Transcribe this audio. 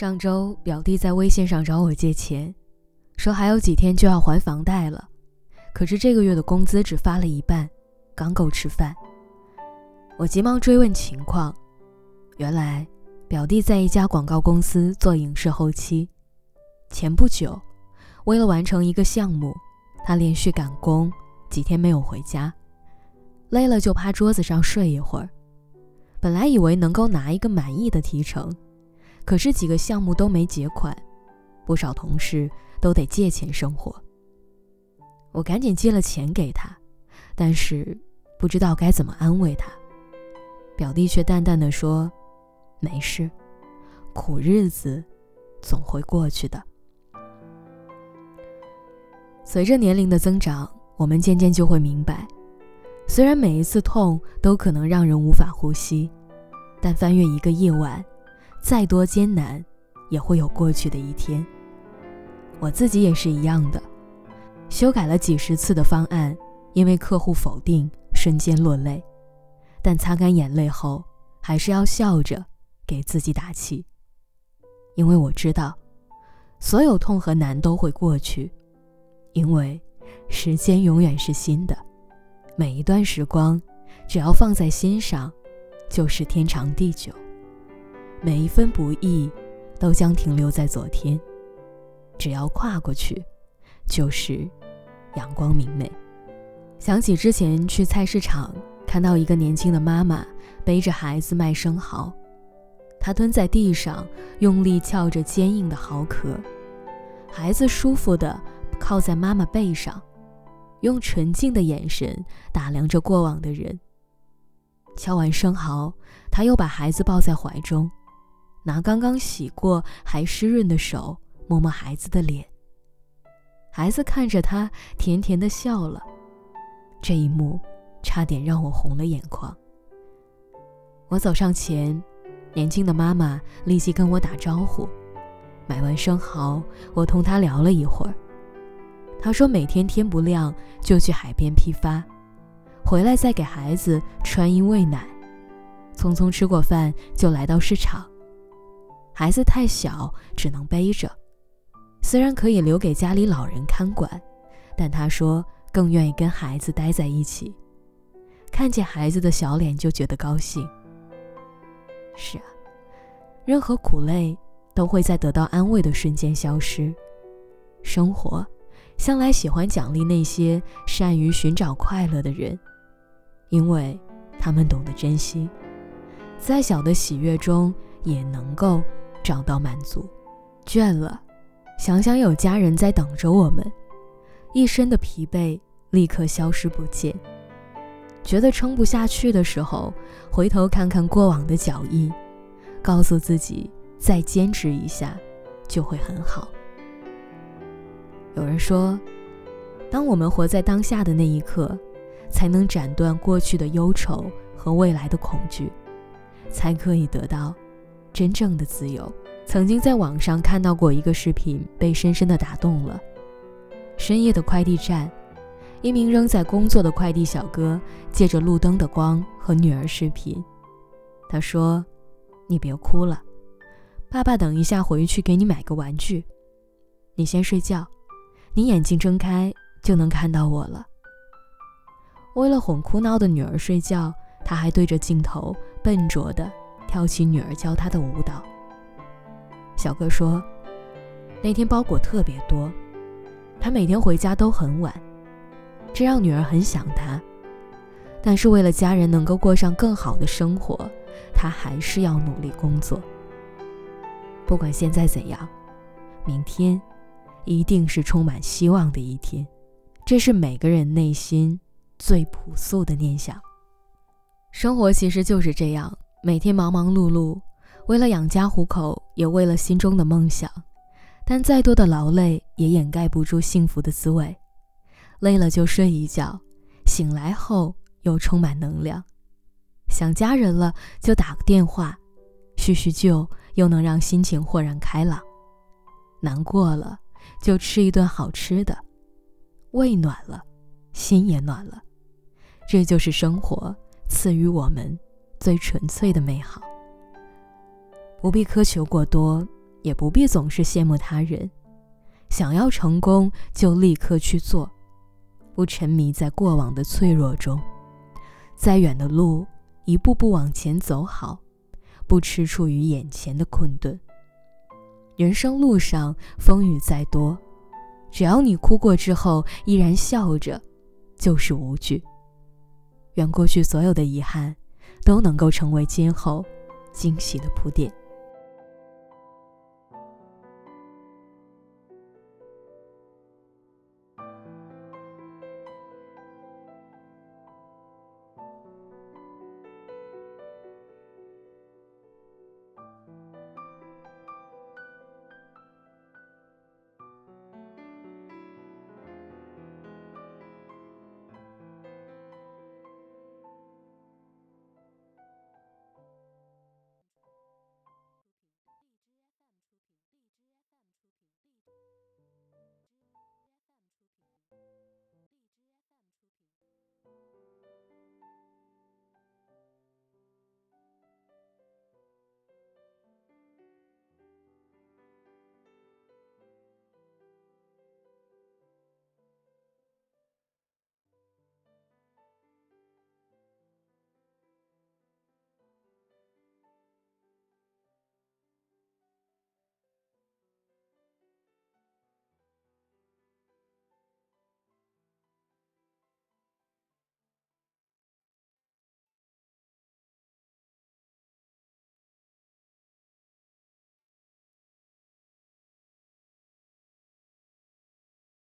上周表弟在微信上找我借钱，说还有几天就要还房贷了，可是这个月的工资只发了一半，刚够吃饭。我急忙追问情况，原来表弟在一家广告公司做影视后期，前不久为了完成一个项目，他连续赶工几天没有回家，累了就趴桌子上睡一会儿。本来以为能够拿一个满意的提成。可是几个项目都没结款，不少同事都得借钱生活。我赶紧借了钱给他，但是不知道该怎么安慰他。表弟却淡淡的说：“没事，苦日子总会过去的。”随着年龄的增长，我们渐渐就会明白，虽然每一次痛都可能让人无法呼吸，但翻越一个夜晚。再多艰难，也会有过去的一天。我自己也是一样的，修改了几十次的方案，因为客户否定，瞬间落泪。但擦干眼泪后，还是要笑着给自己打气，因为我知道，所有痛和难都会过去，因为时间永远是新的，每一段时光，只要放在心上，就是天长地久。每一分不易，都将停留在昨天。只要跨过去，就是阳光明媚。想起之前去菜市场，看到一个年轻的妈妈背着孩子卖生蚝，她蹲在地上，用力撬着坚硬的蚝壳，孩子舒服地靠在妈妈背上，用纯净的眼神打量着过往的人。敲完生蚝，他又把孩子抱在怀中。拿刚刚洗过还湿润的手摸摸孩子的脸，孩子看着他甜甜的笑了，这一幕差点让我红了眼眶。我走上前，年轻的妈妈立即跟我打招呼。买完生蚝，我同她聊了一会儿。她说每天天不亮就去海边批发，回来再给孩子穿衣喂奶，匆匆吃过饭就来到市场。孩子太小，只能背着。虽然可以留给家里老人看管，但他说更愿意跟孩子待在一起。看见孩子的小脸就觉得高兴。是啊，任何苦累都会在得到安慰的瞬间消失。生活向来喜欢奖励那些善于寻找快乐的人，因为他们懂得珍惜，再小的喜悦中也能够。找到满足，倦了，想想有家人在等着我们，一身的疲惫立刻消失不见。觉得撑不下去的时候，回头看看过往的脚印，告诉自己再坚持一下，就会很好。有人说，当我们活在当下的那一刻，才能斩断过去的忧愁和未来的恐惧，才可以得到。真正的自由，曾经在网上看到过一个视频，被深深的打动了。深夜的快递站，一名仍在工作的快递小哥借着路灯的光和女儿视频。他说：“你别哭了，爸爸等一下回去给你买个玩具。你先睡觉，你眼睛睁开就能看到我了。”为了哄哭闹的女儿睡觉，他还对着镜头笨拙的。跳起女儿教他的舞蹈。小哥说，那天包裹特别多，他每天回家都很晚，这让女儿很想他。但是为了家人能够过上更好的生活，他还是要努力工作。不管现在怎样，明天一定是充满希望的一天。这是每个人内心最朴素的念想。生活其实就是这样。每天忙忙碌碌，为了养家糊口，也为了心中的梦想。但再多的劳累也掩盖不住幸福的滋味。累了就睡一觉，醒来后又充满能量。想家人了就打个电话，叙叙旧又能让心情豁然开朗。难过了就吃一顿好吃的，胃暖了，心也暖了。这就是生活赐予我们。最纯粹的美好，不必苛求过多，也不必总是羡慕他人。想要成功，就立刻去做，不沉迷在过往的脆弱中。再远的路，一步步往前走好，不吃醋于眼前的困顿。人生路上风雨再多，只要你哭过之后依然笑着，就是无惧。愿过去所有的遗憾，都能够成为今后惊喜的铺垫。